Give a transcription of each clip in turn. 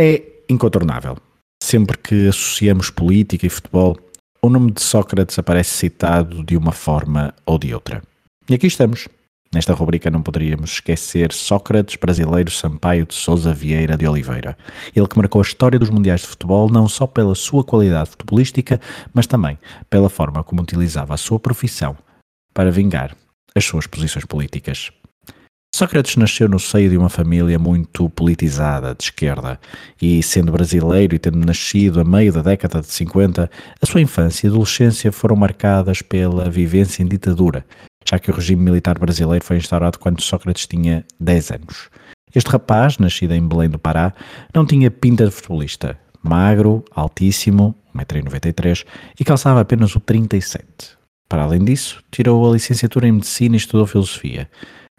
É incontornável sempre que associamos política e futebol, o nome de Sócrates aparece citado de uma forma ou de outra. E aqui estamos. Nesta rubrica não poderíamos esquecer Sócrates brasileiro Sampaio de Souza Vieira de Oliveira. Ele que marcou a história dos mundiais de futebol não só pela sua qualidade futebolística, mas também pela forma como utilizava a sua profissão para vingar as suas posições políticas. Sócrates nasceu no seio de uma família muito politizada, de esquerda, e sendo brasileiro e tendo nascido a meio da década de 50, a sua infância e adolescência foram marcadas pela vivência em ditadura, já que o regime militar brasileiro foi instaurado quando Sócrates tinha 10 anos. Este rapaz, nascido em Belém do Pará, não tinha pinta de futebolista, magro, altíssimo, 1,93m, e calçava apenas o 37. Para além disso, tirou a licenciatura em Medicina e estudou Filosofia.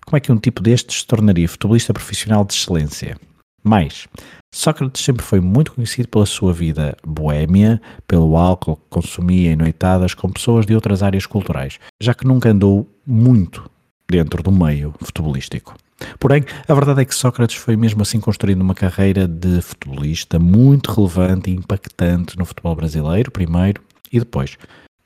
Como é que um tipo destes se tornaria futebolista profissional de excelência? Mais, Sócrates sempre foi muito conhecido pela sua vida boêmia, pelo álcool que consumia em noitadas com pessoas de outras áreas culturais, já que nunca andou muito dentro do meio futebolístico. Porém, a verdade é que Sócrates foi mesmo assim construindo uma carreira de futebolista muito relevante e impactante no futebol brasileiro, primeiro, e depois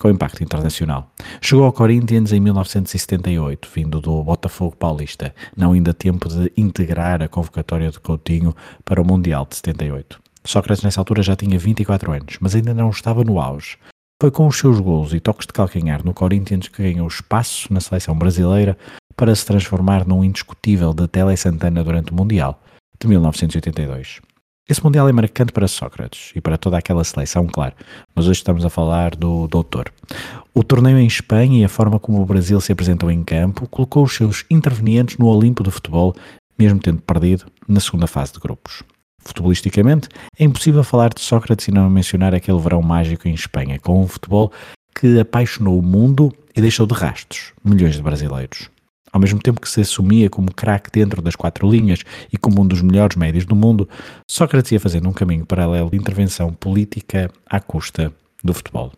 com impacto internacional. Chegou ao Corinthians em 1978, vindo do Botafogo Paulista, não ainda tempo de integrar a convocatória de Coutinho para o Mundial de 78. Sócrates nessa altura já tinha 24 anos, mas ainda não estava no auge. Foi com os seus gols e toques de calcanhar no Corinthians que ganhou espaço na seleção brasileira para se transformar num indiscutível da Tele Santana durante o Mundial de 1982. Esse Mundial é marcante para Sócrates e para toda aquela seleção, claro, mas hoje estamos a falar do doutor. O torneio em Espanha e a forma como o Brasil se apresentou em campo colocou os seus intervenientes no Olimpo do futebol, mesmo tendo perdido na segunda fase de grupos. Futebolisticamente, é impossível falar de Sócrates e não mencionar aquele verão mágico em Espanha, com um futebol que apaixonou o mundo e deixou de rastros milhões de brasileiros. Ao mesmo tempo que se assumia como craque dentro das quatro linhas e como um dos melhores médios do mundo, Sócrates ia fazendo um caminho paralelo de intervenção política à custa do futebol.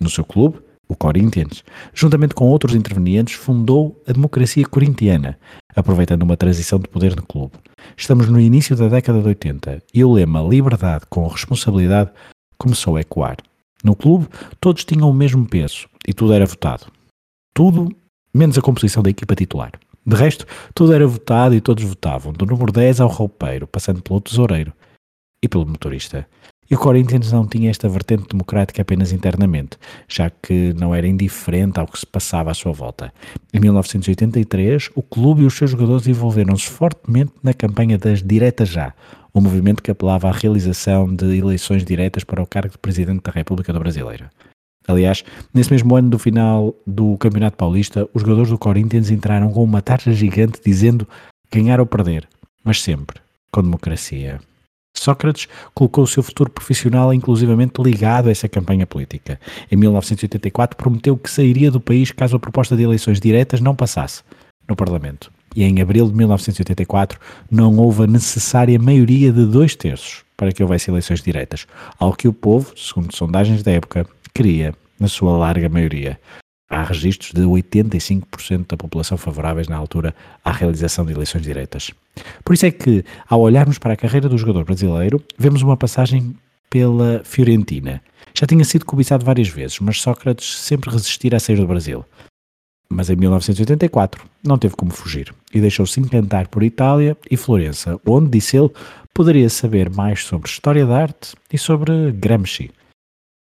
No seu clube, o Corinthians, juntamente com outros intervenientes, fundou a democracia corintiana, aproveitando uma transição de poder no clube. Estamos no início da década de 80 e o lema Liberdade com responsabilidade começou a ecoar. No clube, todos tinham o mesmo peso e tudo era votado. Tudo menos a composição da equipa titular. De resto, tudo era votado e todos votavam, do número 10 ao roupeiro, passando pelo tesoureiro e pelo motorista. E o Corinthians não tinha esta vertente democrática apenas internamente, já que não era indiferente ao que se passava à sua volta. Em 1983, o clube e os seus jogadores envolveram-se fortemente na campanha das Diretas Já, um movimento que apelava à realização de eleições diretas para o cargo de Presidente da República do Brasileiro. Aliás, nesse mesmo ano do final do Campeonato Paulista, os jogadores do Corinthians entraram com uma taxa gigante dizendo ganhar ou perder, mas sempre com democracia. Sócrates colocou o seu futuro profissional inclusivamente ligado a essa campanha política. Em 1984 prometeu que sairia do país caso a proposta de eleições diretas não passasse no Parlamento. E em abril de 1984 não houve a necessária maioria de dois terços para que houvesse eleições diretas, ao que o povo, segundo sondagens da época, queria, na sua larga maioria. Há registros de 85% da população favoráveis na altura à realização de eleições diretas. Por isso é que, ao olharmos para a carreira do jogador brasileiro, vemos uma passagem pela Fiorentina. Já tinha sido cobiçado várias vezes, mas Sócrates sempre resistira a sair do Brasil. Mas em 1984 não teve como fugir e deixou-se encantar por Itália e Florença, onde, disse ele, poderia saber mais sobre história da arte e sobre Gramsci.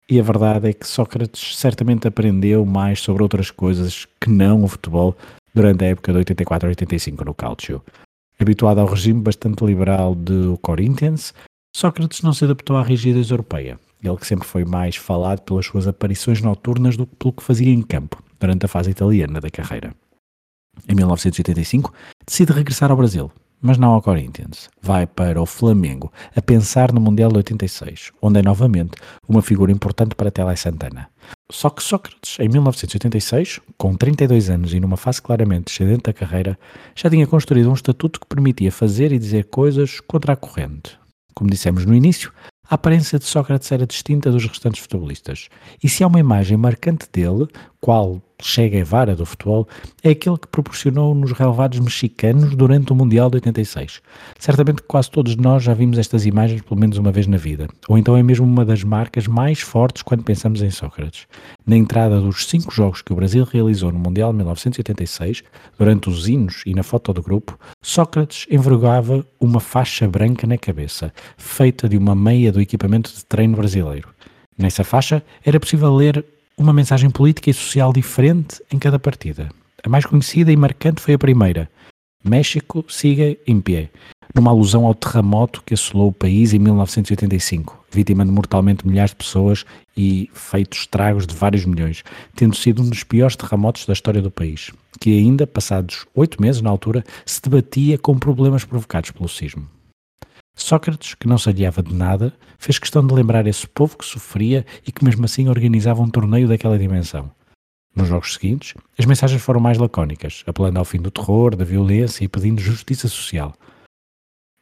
E a verdade é que Sócrates certamente aprendeu mais sobre outras coisas que não o futebol durante a época de 84 a 85 no Calcio. Habituado ao regime bastante liberal do Corinthians, Sócrates não se adaptou à rigidez europeia. Ele que sempre foi mais falado pelas suas aparições noturnas do que pelo que fazia em campo durante a fase italiana da carreira. Em 1985, decide regressar ao Brasil, mas não ao Corinthians. Vai para o Flamengo, a pensar no Mundial de 86, onde é novamente uma figura importante para Tele Santana. Só que Sócrates, em 1986, com 32 anos e numa fase claramente descendente da carreira, já tinha construído um estatuto que permitia fazer e dizer coisas contra a corrente. Como dissemos no início, a aparência de Sócrates era distinta dos restantes futebolistas. E se há uma imagem marcante dele, qual Che Guevara do futebol, é aquele que proporcionou nos relevados mexicanos durante o Mundial de 86. Certamente quase todos nós já vimos estas imagens pelo menos uma vez na vida, ou então é mesmo uma das marcas mais fortes quando pensamos em Sócrates. Na entrada dos cinco jogos que o Brasil realizou no Mundial de 1986, durante os hinos e na foto do grupo, Sócrates envergava uma faixa branca na cabeça, feita de uma meia do equipamento de treino brasileiro. Nessa faixa era possível ler uma mensagem política e social diferente em cada partida. A mais conhecida e marcante foi a primeira: México siga em pé, numa alusão ao terremoto que assolou o país em 1985, vitimando mortalmente milhares de pessoas e feito estragos de vários milhões, tendo sido um dos piores terremotos da história do país, que ainda, passados oito meses na altura, se debatia com problemas provocados pelo sismo. Sócrates, que não se aliava de nada, fez questão de lembrar esse povo que sofria e que mesmo assim organizava um torneio daquela dimensão. Nos jogos seguintes, as mensagens foram mais lacónicas, apelando ao fim do terror, da violência e pedindo justiça social.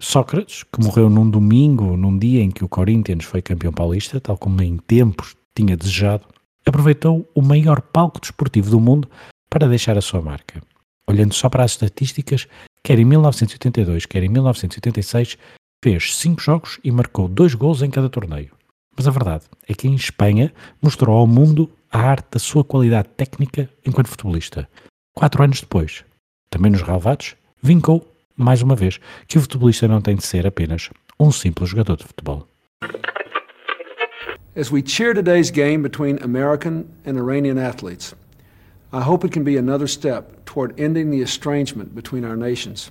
Sócrates, que morreu num domingo, num dia em que o Corinthians foi campeão paulista, tal como em tempos tinha desejado, aproveitou o maior palco desportivo do mundo para deixar a sua marca. Olhando só para as estatísticas, quer em 1982, quer em 1986, fez cinco jogos e marcou dois gols em cada torneio. Mas a verdade é que em Espanha mostrou ao mundo a arte da sua qualidade técnica enquanto futebolista. Quatro anos depois, também nos relevados, vincou, mais uma vez, que o futebolista não tem de ser apenas um simples jogador de futebol. As we cheer today's game between American and Iranian athletes, I hope it can be another step toward ending the estrangement between our nations.